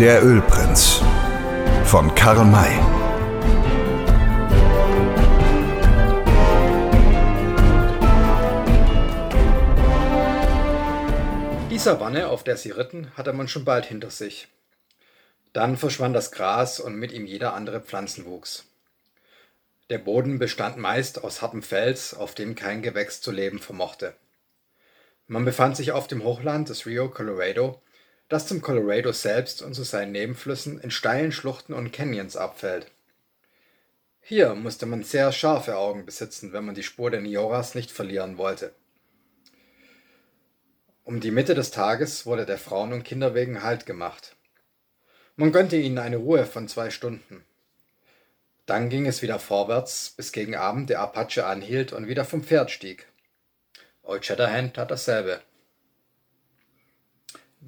Der Ölprinz von Karl May. Die Savanne, auf der sie ritten, hatte man schon bald hinter sich. Dann verschwand das Gras und mit ihm jeder andere Pflanzenwuchs. Der Boden bestand meist aus hartem Fels, auf dem kein Gewächs zu leben vermochte. Man befand sich auf dem Hochland des Rio Colorado, das zum Colorado selbst und zu seinen Nebenflüssen in steilen Schluchten und Canyons abfällt. Hier musste man sehr scharfe Augen besitzen, wenn man die Spur der Nioras nicht verlieren wollte. Um die Mitte des Tages wurde der Frauen und Kinder wegen Halt gemacht. Man gönnte ihnen eine Ruhe von zwei Stunden. Dann ging es wieder vorwärts, bis gegen Abend der Apache anhielt und wieder vom Pferd stieg. Old Shatterhand tat dasselbe.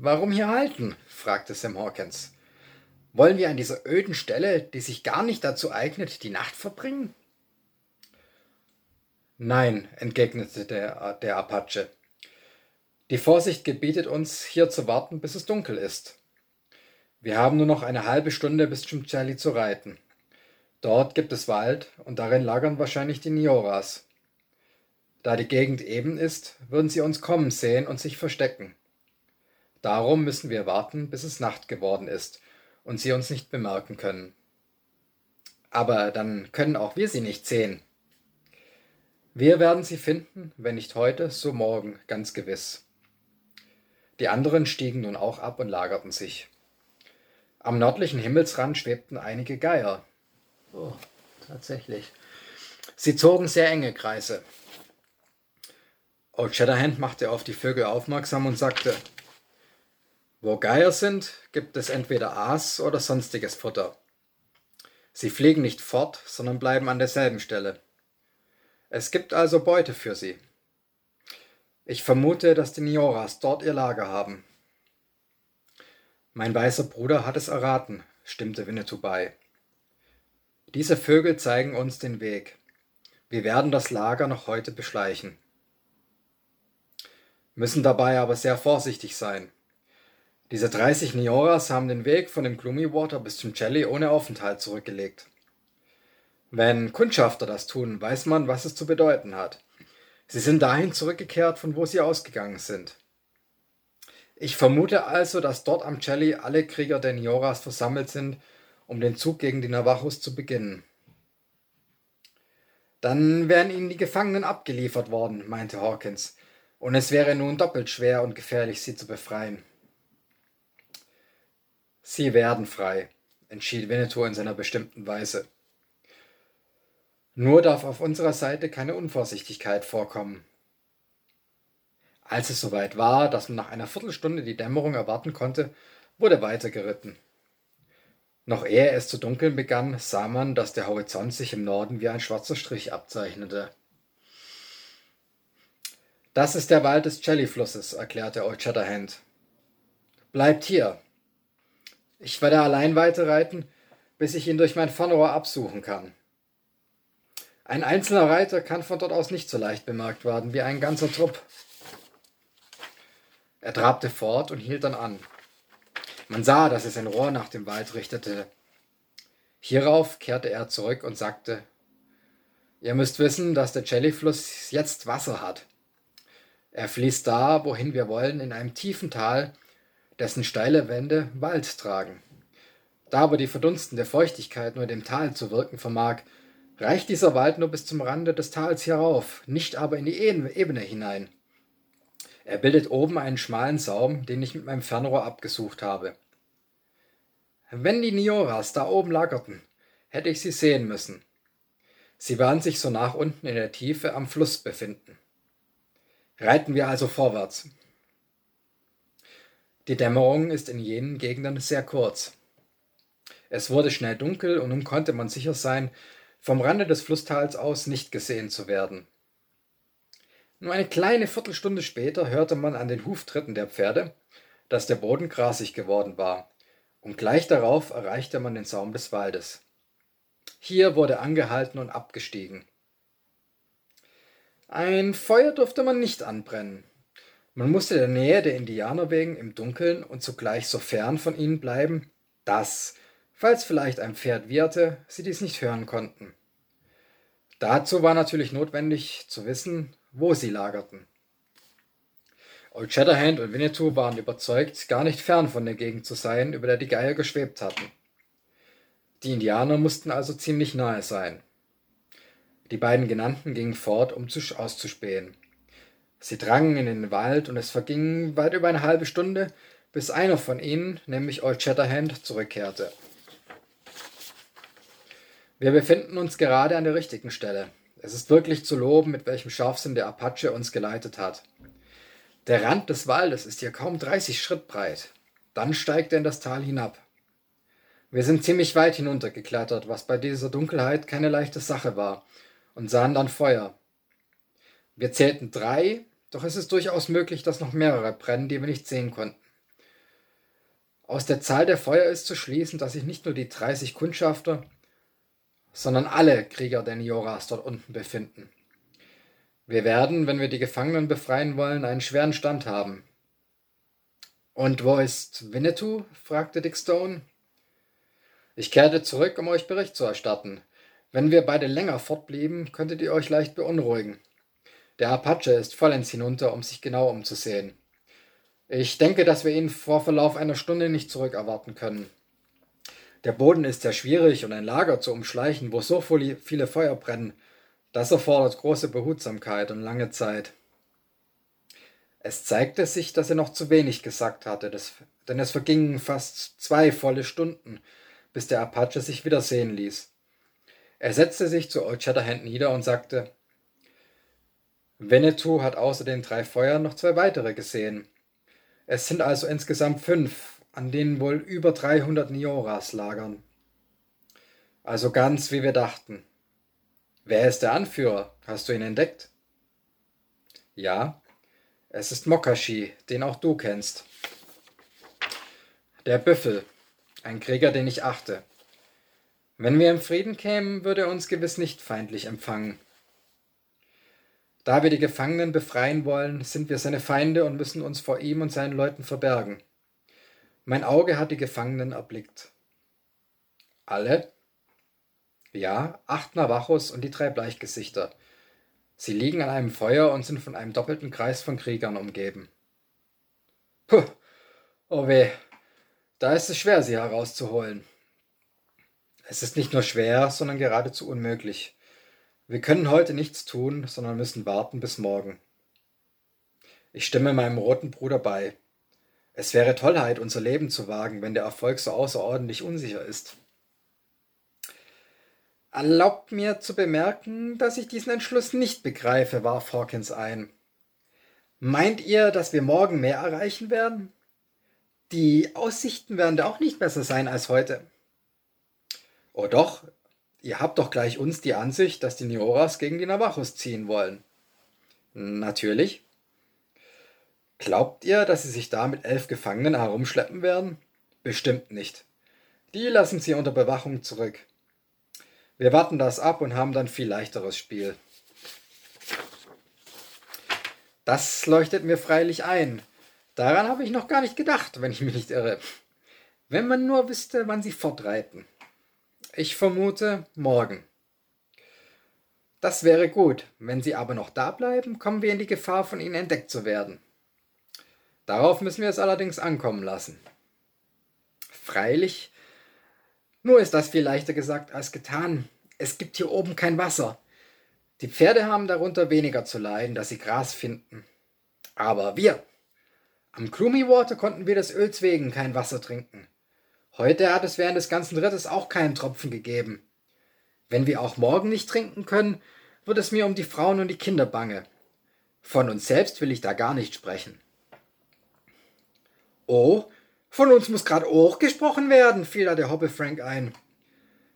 Warum hier halten? fragte Sam Hawkins. Wollen wir an dieser öden Stelle, die sich gar nicht dazu eignet, die Nacht verbringen? Nein, entgegnete der, der Apache. Die Vorsicht gebietet uns, hier zu warten, bis es dunkel ist. Wir haben nur noch eine halbe Stunde bis zum Chali zu reiten. Dort gibt es Wald und darin lagern wahrscheinlich die Nioras. Da die Gegend eben ist, würden sie uns kommen sehen und sich verstecken. Darum müssen wir warten, bis es Nacht geworden ist und sie uns nicht bemerken können. Aber dann können auch wir sie nicht sehen. Wir werden sie finden, wenn nicht heute, so morgen, ganz gewiss. Die anderen stiegen nun auch ab und lagerten sich. Am nördlichen Himmelsrand schwebten einige Geier. Oh, tatsächlich. Sie zogen sehr enge Kreise. Old Shatterhand machte auf die Vögel aufmerksam und sagte, wo Geier sind, gibt es entweder Aas oder sonstiges Futter. Sie fliegen nicht fort, sondern bleiben an derselben Stelle. Es gibt also Beute für sie. Ich vermute, dass die Nioras dort ihr Lager haben. Mein weißer Bruder hat es erraten, stimmte Winnetou bei. Diese Vögel zeigen uns den Weg. Wir werden das Lager noch heute beschleichen. Müssen dabei aber sehr vorsichtig sein. Diese 30 Nioras haben den Weg von dem Gloomy Water bis zum Jelly ohne Aufenthalt zurückgelegt. Wenn Kundschafter das tun, weiß man, was es zu bedeuten hat. Sie sind dahin zurückgekehrt, von wo sie ausgegangen sind. Ich vermute also, dass dort am Jelly alle Krieger der Nioras versammelt sind, um den Zug gegen die Navajos zu beginnen. Dann wären ihnen die Gefangenen abgeliefert worden, meinte Hawkins, und es wäre nun doppelt schwer und gefährlich, sie zu befreien. Sie werden frei, entschied Winnetou in seiner bestimmten Weise. Nur darf auf unserer Seite keine Unvorsichtigkeit vorkommen. Als es soweit war, dass man nach einer Viertelstunde die Dämmerung erwarten konnte, wurde weitergeritten. Noch ehe es zu dunkeln begann, sah man, dass der Horizont sich im Norden wie ein schwarzer Strich abzeichnete. Das ist der Wald des Jellyflusses, erklärte Old Shatterhand. Bleibt hier. Ich werde allein weiterreiten, bis ich ihn durch mein Fernrohr absuchen kann. Ein einzelner Reiter kann von dort aus nicht so leicht bemerkt werden wie ein ganzer Trupp. Er trabte fort und hielt dann an. Man sah, dass er sein Rohr nach dem Wald richtete. Hierauf kehrte er zurück und sagte, Ihr müsst wissen, dass der Jellyfluss jetzt Wasser hat. Er fließt da, wohin wir wollen, in einem tiefen Tal, dessen steile Wände Wald tragen. Da aber die verdunstende Feuchtigkeit nur dem Tal zu wirken vermag, reicht dieser Wald nur bis zum Rande des Tals herauf, nicht aber in die Ebene hinein. Er bildet oben einen schmalen Saum, den ich mit meinem Fernrohr abgesucht habe. Wenn die Nioras da oben lagerten, hätte ich sie sehen müssen. Sie werden sich so nach unten in der Tiefe am Fluss befinden. Reiten wir also vorwärts. Die Dämmerung ist in jenen Gegenden sehr kurz. Es wurde schnell dunkel und nun konnte man sicher sein, vom Rande des Flusstals aus nicht gesehen zu werden. Nur eine kleine Viertelstunde später hörte man an den Huftritten der Pferde, dass der Boden grasig geworden war, und gleich darauf erreichte man den Saum des Waldes. Hier wurde angehalten und abgestiegen. Ein Feuer durfte man nicht anbrennen. Man musste der Nähe der Indianer wegen im Dunkeln und zugleich so fern von ihnen bleiben, dass, falls vielleicht ein Pferd wieherte, sie dies nicht hören konnten. Dazu war natürlich notwendig zu wissen, wo sie lagerten. Old Shatterhand und Winnetou waren überzeugt, gar nicht fern von der Gegend zu sein, über der die Geier geschwebt hatten. Die Indianer mussten also ziemlich nahe sein. Die beiden Genannten gingen fort, um zu auszuspähen. Sie drangen in den Wald und es verging weit über eine halbe Stunde, bis einer von ihnen, nämlich Old Shatterhand, zurückkehrte. Wir befinden uns gerade an der richtigen Stelle. Es ist wirklich zu loben, mit welchem Scharfsinn der Apache uns geleitet hat. Der Rand des Waldes ist hier kaum 30 Schritt breit. Dann steigt er in das Tal hinab. Wir sind ziemlich weit hinuntergeklettert, was bei dieser Dunkelheit keine leichte Sache war, und sahen dann Feuer. Wir zählten drei, doch es ist durchaus möglich, dass noch mehrere brennen, die wir nicht sehen konnten. Aus der Zahl der Feuer ist zu schließen, dass sich nicht nur die 30 Kundschafter, sondern alle Krieger der Nioras dort unten befinden. Wir werden, wenn wir die Gefangenen befreien wollen, einen schweren Stand haben. Und wo ist Winnetou? fragte Dick Stone. Ich kehrte zurück, um euch Bericht zu erstatten. Wenn wir beide länger fortblieben, könntet ihr euch leicht beunruhigen. Der Apache ist vollends hinunter, um sich genau umzusehen. Ich denke, dass wir ihn vor Verlauf einer Stunde nicht zurückerwarten können. Der Boden ist sehr schwierig und ein Lager zu umschleichen, wo so viele Feuer brennen, das erfordert große Behutsamkeit und lange Zeit. Es zeigte sich, dass er noch zu wenig gesagt hatte, denn es vergingen fast zwei volle Stunden, bis der Apache sich wieder sehen ließ. Er setzte sich zu Old Shatterhand nieder und sagte, Winnetou hat außer den drei Feuern noch zwei weitere gesehen. Es sind also insgesamt fünf, an denen wohl über 300 Nioras lagern. Also ganz wie wir dachten. Wer ist der Anführer? Hast du ihn entdeckt? Ja, es ist Mokashi, den auch du kennst. Der Büffel, ein Krieger, den ich achte. Wenn wir im Frieden kämen, würde er uns gewiss nicht feindlich empfangen. Da wir die Gefangenen befreien wollen, sind wir seine Feinde und müssen uns vor ihm und seinen Leuten verbergen. Mein Auge hat die Gefangenen erblickt. Alle? Ja, acht Navajos und die drei Bleichgesichter. Sie liegen an einem Feuer und sind von einem doppelten Kreis von Kriegern umgeben. Puh, oh weh, da ist es schwer, sie herauszuholen. Es ist nicht nur schwer, sondern geradezu unmöglich. Wir können heute nichts tun, sondern müssen warten bis morgen. Ich stimme meinem roten Bruder bei. Es wäre Tollheit, unser Leben zu wagen, wenn der Erfolg so außerordentlich unsicher ist. Erlaubt mir zu bemerken, dass ich diesen Entschluss nicht begreife, warf Hawkins ein. Meint ihr, dass wir morgen mehr erreichen werden? Die Aussichten werden da auch nicht besser sein als heute. Oh doch, Ihr habt doch gleich uns die Ansicht, dass die Nioras gegen die Navajos ziehen wollen. Natürlich. Glaubt ihr, dass sie sich da mit elf Gefangenen herumschleppen werden? Bestimmt nicht. Die lassen sie unter Bewachung zurück. Wir warten das ab und haben dann viel leichteres Spiel. Das leuchtet mir freilich ein. Daran habe ich noch gar nicht gedacht, wenn ich mich nicht irre. Wenn man nur wüsste, wann sie fortreiten. Ich vermute morgen. Das wäre gut. Wenn Sie aber noch da bleiben, kommen wir in die Gefahr, von Ihnen entdeckt zu werden. Darauf müssen wir es allerdings ankommen lassen. Freilich, nur ist das viel leichter gesagt als getan. Es gibt hier oben kein Wasser. Die Pferde haben darunter weniger zu leiden, dass sie Gras finden. Aber wir. Am Gloomy Water konnten wir des Öls wegen kein Wasser trinken. Heute hat es während des ganzen Rittes auch keinen Tropfen gegeben. Wenn wir auch morgen nicht trinken können, wird es mir um die Frauen und die Kinder bange. Von uns selbst will ich da gar nicht sprechen. Oh, von uns muss grad auch gesprochen werden, fiel da der Hobbe Frank ein.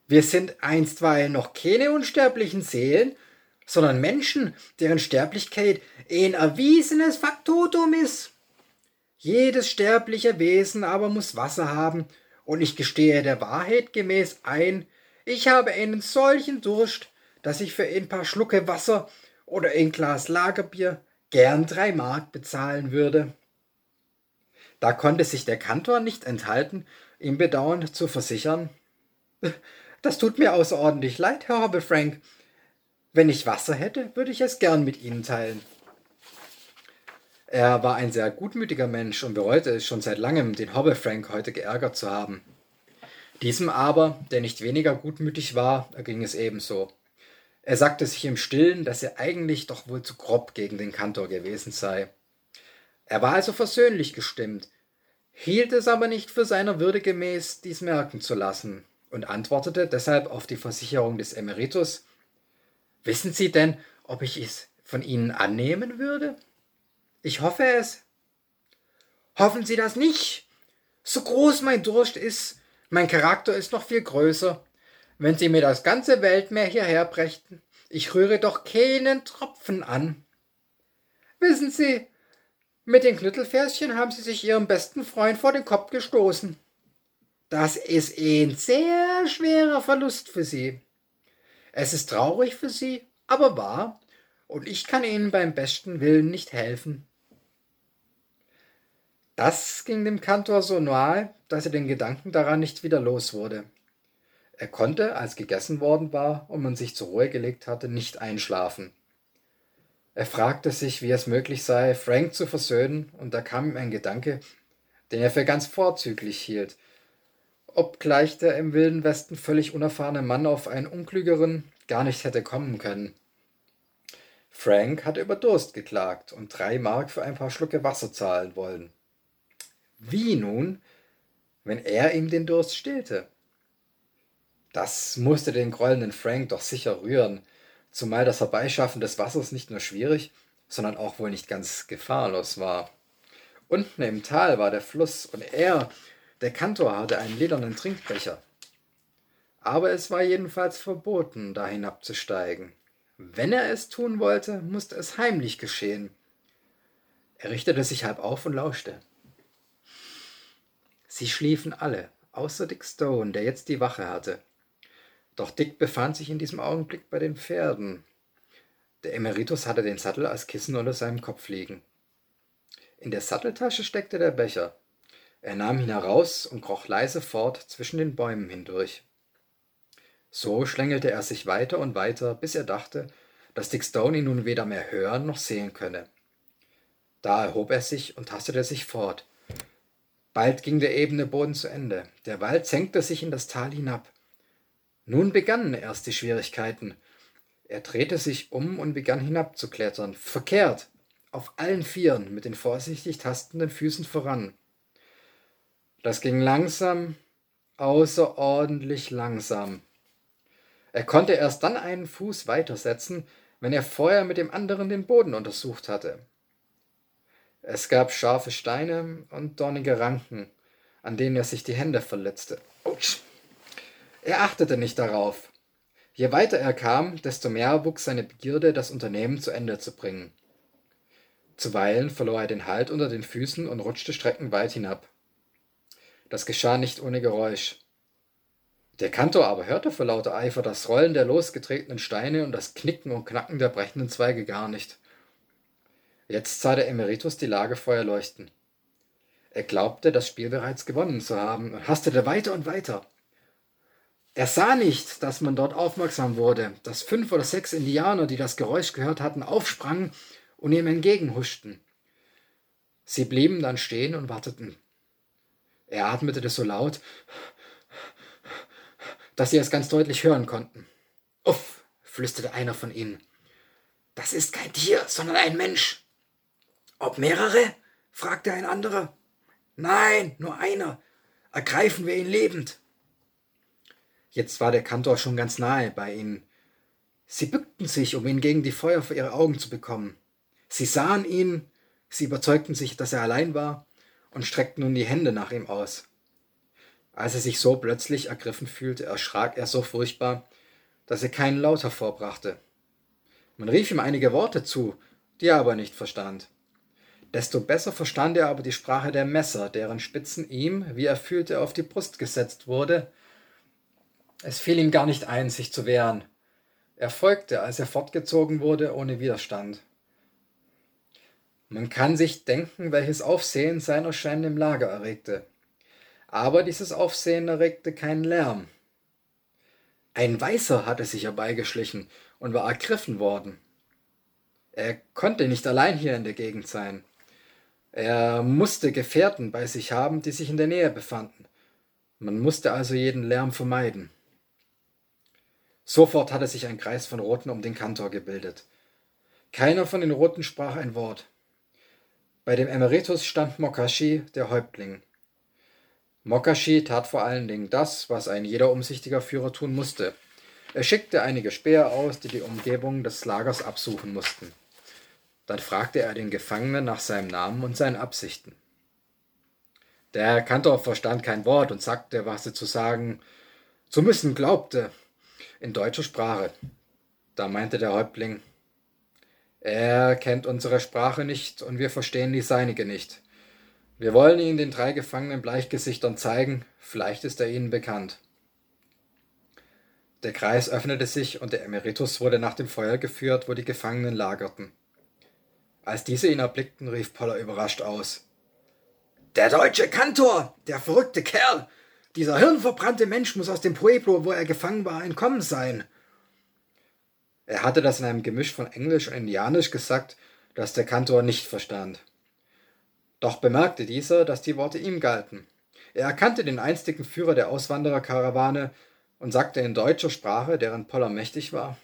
Wir sind einstweilen noch keine unsterblichen Seelen, sondern Menschen, deren Sterblichkeit ein erwiesenes Faktotum ist. Jedes sterbliche Wesen aber muss Wasser haben und ich gestehe der Wahrheit gemäß ein, ich habe einen solchen Durst, dass ich für ein paar Schlucke Wasser oder ein Glas Lagerbier gern drei Mark bezahlen würde. Da konnte sich der Kantor nicht enthalten, ihm bedauernd zu versichern, das tut mir außerordentlich leid, Herr Hobble Frank. Wenn ich Wasser hätte, würde ich es gern mit Ihnen teilen. Er war ein sehr gutmütiger Mensch und bereute es schon seit langem, den Hobble Frank heute geärgert zu haben. Diesem aber, der nicht weniger gutmütig war, erging es ebenso. Er sagte sich im Stillen, dass er eigentlich doch wohl zu grob gegen den Kantor gewesen sei. Er war also versöhnlich gestimmt, hielt es aber nicht für seiner Würde gemäß, dies merken zu lassen und antwortete deshalb auf die Versicherung des Emeritus Wissen Sie denn, ob ich es von Ihnen annehmen würde? Ich hoffe es. Hoffen Sie das nicht. So groß mein Durst ist, mein Charakter ist noch viel größer. Wenn Sie mir das ganze Weltmeer hierher brächten, ich rühre doch keinen Tropfen an. Wissen Sie, mit den Knüttelferschen haben Sie sich Ihrem besten Freund vor den Kopf gestoßen. Das ist ein sehr schwerer Verlust für Sie. Es ist traurig für Sie, aber wahr, und ich kann Ihnen beim besten Willen nicht helfen. Das ging dem Kantor so nahe, dass er den Gedanken daran nicht wieder los wurde. Er konnte, als gegessen worden war und man sich zur Ruhe gelegt hatte, nicht einschlafen. Er fragte sich, wie es möglich sei, Frank zu versöhnen, und da kam ihm ein Gedanke, den er für ganz vorzüglich hielt, obgleich der im wilden Westen völlig unerfahrene Mann auf einen unklügeren gar nicht hätte kommen können. Frank hatte über Durst geklagt und drei Mark für ein paar Schlucke Wasser zahlen wollen. Wie nun, wenn er ihm den Durst stillte? Das musste den grollenden Frank doch sicher rühren, zumal das Herbeischaffen des Wassers nicht nur schwierig, sondern auch wohl nicht ganz gefahrlos war. Unten im Tal war der Fluss und er, der Kantor, hatte einen ledernen Trinkbecher. Aber es war jedenfalls verboten, da hinabzusteigen. Wenn er es tun wollte, musste es heimlich geschehen. Er richtete sich halb auf und lauschte. Sie schliefen alle, außer Dick Stone, der jetzt die Wache hatte. Doch Dick befand sich in diesem Augenblick bei den Pferden. Der Emeritus hatte den Sattel als Kissen unter seinem Kopf liegen. In der Satteltasche steckte der Becher. Er nahm ihn heraus und kroch leise fort zwischen den Bäumen hindurch. So schlängelte er sich weiter und weiter, bis er dachte, dass Dick Stone ihn nun weder mehr hören noch sehen könne. Da erhob er sich und tastete sich fort. Bald ging der ebene Boden zu Ende. Der Wald senkte sich in das Tal hinab. Nun begannen erst die Schwierigkeiten. Er drehte sich um und begann hinabzuklettern, verkehrt, auf allen Vieren, mit den vorsichtig tastenden Füßen voran. Das ging langsam, außerordentlich langsam. Er konnte erst dann einen Fuß weitersetzen, wenn er vorher mit dem anderen den Boden untersucht hatte. Es gab scharfe Steine und dornige Ranken, an denen er sich die Hände verletzte. Autsch! Er achtete nicht darauf. Je weiter er kam, desto mehr wuchs seine Begierde, das Unternehmen zu Ende zu bringen. Zuweilen verlor er den Halt unter den Füßen und rutschte streckenweit hinab. Das geschah nicht ohne Geräusch. Der Kantor aber hörte vor lauter Eifer das Rollen der losgetretenen Steine und das Knicken und Knacken der brechenden Zweige gar nicht. Jetzt sah der Emeritus die Lagerfeuer leuchten. Er glaubte, das Spiel bereits gewonnen zu haben und hastete weiter und weiter. Er sah nicht, dass man dort aufmerksam wurde, dass fünf oder sechs Indianer, die das Geräusch gehört hatten, aufsprangen und ihm entgegenhuschten. Sie blieben dann stehen und warteten. Er atmete das so laut, dass sie es ganz deutlich hören konnten. Uff, flüsterte einer von ihnen. Das ist kein Tier, sondern ein Mensch. Ob mehrere? fragte ein anderer. Nein, nur einer. Ergreifen wir ihn lebend. Jetzt war der Kantor schon ganz nahe bei ihnen. Sie bückten sich, um ihn gegen die Feuer vor ihre Augen zu bekommen. Sie sahen ihn, sie überzeugten sich, dass er allein war, und streckten nun die Hände nach ihm aus. Als er sich so plötzlich ergriffen fühlte, erschrak er so furchtbar, dass er keinen Laut hervorbrachte. Man rief ihm einige Worte zu, die er aber nicht verstand. Desto besser verstand er aber die Sprache der Messer, deren Spitzen ihm, wie er fühlte, auf die Brust gesetzt wurde. Es fiel ihm gar nicht ein, sich zu wehren. Er folgte, als er fortgezogen wurde, ohne Widerstand. Man kann sich denken, welches Aufsehen sein Erscheinen im Lager erregte. Aber dieses Aufsehen erregte keinen Lärm. Ein Weißer hatte sich herbeigeschlichen und war ergriffen worden. Er konnte nicht allein hier in der Gegend sein. Er musste Gefährten bei sich haben, die sich in der Nähe befanden. Man musste also jeden Lärm vermeiden. Sofort hatte sich ein Kreis von Roten um den Kantor gebildet. Keiner von den Roten sprach ein Wort. Bei dem Emeritus stand Mokashi, der Häuptling. Mokashi tat vor allen Dingen das, was ein jeder umsichtiger Führer tun musste. Er schickte einige Späher aus, die die Umgebung des Lagers absuchen mussten. Dann fragte er den Gefangenen nach seinem Namen und seinen Absichten. Der Kantor verstand kein Wort und sagte, was er zu sagen zu müssen glaubte, in deutscher Sprache. Da meinte der Häuptling, er kennt unsere Sprache nicht und wir verstehen die seinige nicht. Wir wollen ihn den drei gefangenen Bleichgesichtern zeigen, vielleicht ist er ihnen bekannt. Der Kreis öffnete sich und der Emeritus wurde nach dem Feuer geführt, wo die Gefangenen lagerten. Als diese ihn erblickten, rief Poller überrascht aus. Der deutsche Kantor, der verrückte Kerl, dieser hirnverbrannte Mensch muss aus dem Pueblo, wo er gefangen war, entkommen sein. Er hatte das in einem Gemisch von Englisch und Indianisch gesagt, das der Kantor nicht verstand. Doch bemerkte dieser, dass die Worte ihm galten. Er erkannte den einstigen Führer der Auswandererkarawane und sagte in deutscher Sprache, deren Poller mächtig war: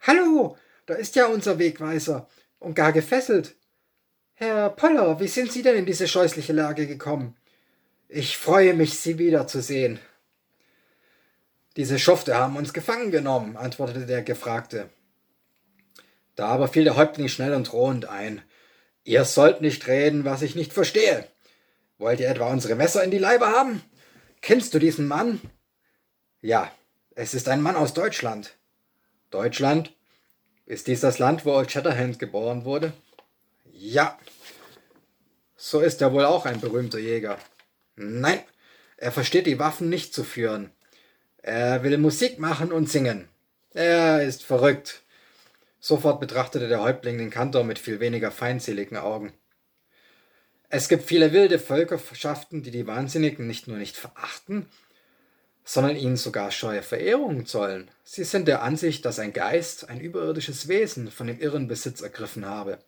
Hallo, da ist ja unser Wegweiser und gar gefesselt. Herr Poller, wie sind Sie denn in diese scheußliche Lage gekommen? Ich freue mich, Sie wiederzusehen. Diese Schufte haben uns gefangen genommen, antwortete der Gefragte. Da aber fiel der Häuptling schnell und drohend ein. Ihr sollt nicht reden, was ich nicht verstehe. Wollt ihr etwa unsere Messer in die Leibe haben? Kennst du diesen Mann? Ja, es ist ein Mann aus Deutschland. Deutschland? Ist dies das Land, wo Old Shatterhand geboren wurde? Ja. So ist er wohl auch ein berühmter Jäger. Nein, er versteht die Waffen nicht zu führen. Er will Musik machen und singen. Er ist verrückt. Sofort betrachtete der Häuptling den Kantor mit viel weniger feindseligen Augen. Es gibt viele wilde Völkerschaften, die die Wahnsinnigen nicht nur nicht verachten, sondern ihnen sogar scheue Verehrung zollen. Sie sind der Ansicht, dass ein Geist, ein überirdisches Wesen von dem irren Besitz ergriffen habe.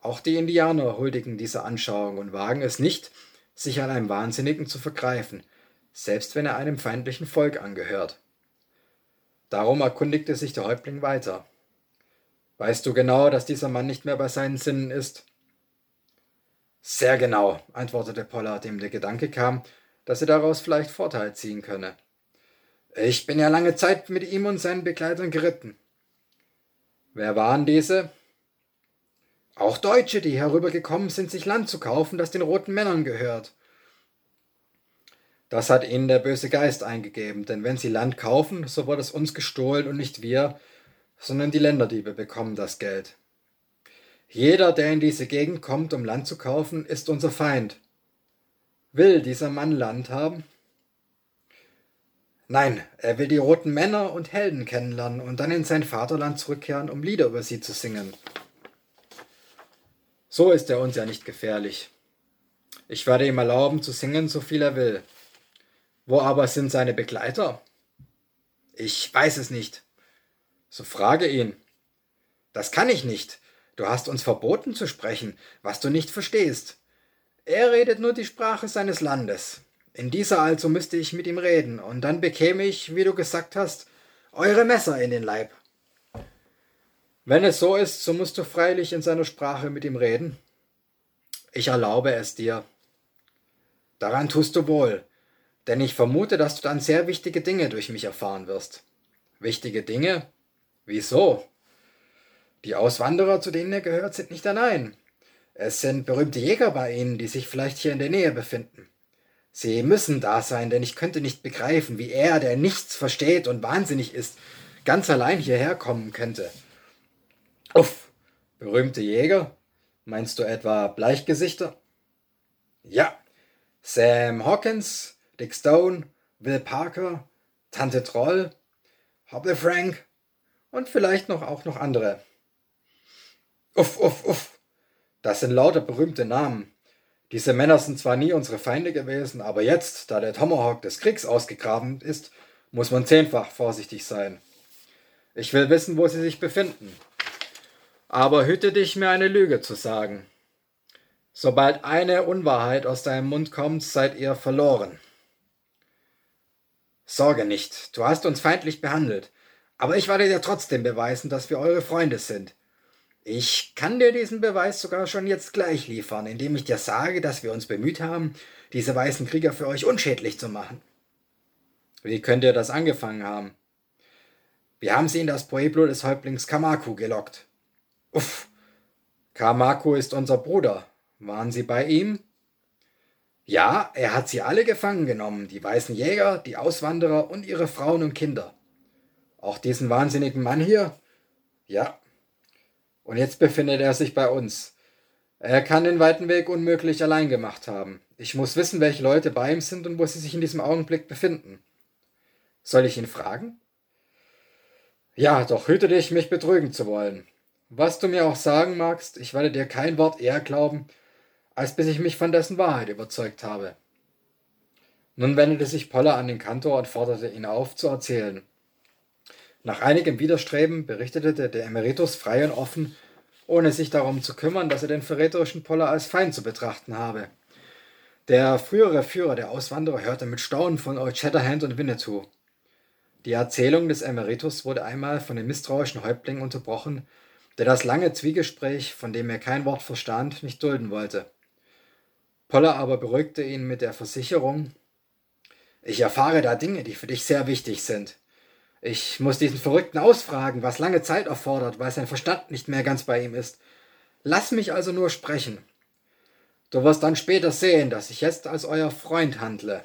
Auch die Indianer huldigen dieser Anschauung und wagen es nicht, sich an einem Wahnsinnigen zu vergreifen, selbst wenn er einem feindlichen Volk angehört. Darum erkundigte sich der Häuptling weiter. Weißt du genau, dass dieser Mann nicht mehr bei seinen Sinnen ist? Sehr genau, antwortete Pollard, dem der Gedanke kam, dass er daraus vielleicht Vorteil ziehen könne. Ich bin ja lange Zeit mit ihm und seinen Begleitern geritten. Wer waren diese? Auch Deutsche, die herübergekommen sind, sich Land zu kaufen, das den roten Männern gehört. Das hat ihnen der böse Geist eingegeben, denn wenn sie Land kaufen, so wird es uns gestohlen und nicht wir, sondern die Länderdiebe bekommen das Geld. Jeder, der in diese Gegend kommt, um Land zu kaufen, ist unser Feind. Will dieser Mann Land haben? Nein, er will die roten Männer und Helden kennenlernen und dann in sein Vaterland zurückkehren, um Lieder über sie zu singen. So ist er uns ja nicht gefährlich. Ich werde ihm erlauben zu singen, so viel er will. Wo aber sind seine Begleiter? Ich weiß es nicht. So frage ihn. Das kann ich nicht. Du hast uns verboten zu sprechen, was du nicht verstehst. Er redet nur die Sprache seines Landes. In dieser also müsste ich mit ihm reden, und dann bekäme ich, wie du gesagt hast, eure Messer in den Leib. Wenn es so ist, so musst du freilich in seiner Sprache mit ihm reden. Ich erlaube es dir. Daran tust du wohl, denn ich vermute, dass du dann sehr wichtige Dinge durch mich erfahren wirst. Wichtige Dinge? Wieso? Die Auswanderer, zu denen er gehört, sind nicht allein. Es sind berühmte Jäger bei ihnen, die sich vielleicht hier in der Nähe befinden. Sie müssen da sein, denn ich könnte nicht begreifen, wie er, der nichts versteht und wahnsinnig ist, ganz allein hierher kommen könnte. Uff, berühmte Jäger? Meinst du etwa Bleichgesichter? Ja, Sam Hawkins, Dick Stone, Will Parker, Tante Troll, Hobble Frank und vielleicht noch auch noch andere. Uff, uff, uff. Das sind lauter berühmte Namen. Diese Männer sind zwar nie unsere Feinde gewesen, aber jetzt, da der Tomahawk des Kriegs ausgegraben ist, muss man zehnfach vorsichtig sein. Ich will wissen, wo sie sich befinden. Aber hüte dich, mir eine Lüge zu sagen. Sobald eine Unwahrheit aus deinem Mund kommt, seid ihr verloren. Sorge nicht, du hast uns feindlich behandelt, aber ich werde dir trotzdem beweisen, dass wir eure Freunde sind. Ich kann dir diesen Beweis sogar schon jetzt gleich liefern, indem ich dir sage, dass wir uns bemüht haben, diese weißen Krieger für euch unschädlich zu machen. Wie könnt ihr das angefangen haben? Wir haben sie in das Pueblo des Häuptlings Kamaku gelockt. Uff, Kamaku ist unser Bruder. Waren Sie bei ihm? Ja, er hat sie alle gefangen genommen, die weißen Jäger, die Auswanderer und ihre Frauen und Kinder. Auch diesen wahnsinnigen Mann hier? Ja. Und jetzt befindet er sich bei uns. Er kann den weiten Weg unmöglich allein gemacht haben. Ich muss wissen, welche Leute bei ihm sind und wo sie sich in diesem Augenblick befinden. Soll ich ihn fragen? Ja, doch hüte dich, mich betrügen zu wollen. Was du mir auch sagen magst, ich werde dir kein Wort eher glauben, als bis ich mich von dessen Wahrheit überzeugt habe. Nun wendete sich Poller an den Kantor und forderte ihn auf, zu erzählen. Nach einigem Widerstreben berichtete der Emeritus frei und offen, ohne sich darum zu kümmern, dass er den verräterischen Poller als Feind zu betrachten habe. Der frühere Führer der Auswanderer hörte mit Staunen von Old Shatterhand und Winnetou. Die Erzählung des Emeritus wurde einmal von dem misstrauischen Häuptling unterbrochen, der das lange Zwiegespräch, von dem er kein Wort verstand, nicht dulden wollte. Poller aber beruhigte ihn mit der Versicherung, ich erfahre da Dinge, die für dich sehr wichtig sind. Ich muss diesen Verrückten ausfragen, was lange Zeit erfordert, weil sein Verstand nicht mehr ganz bei ihm ist. Lass mich also nur sprechen. Du wirst dann später sehen, dass ich jetzt als euer Freund handle.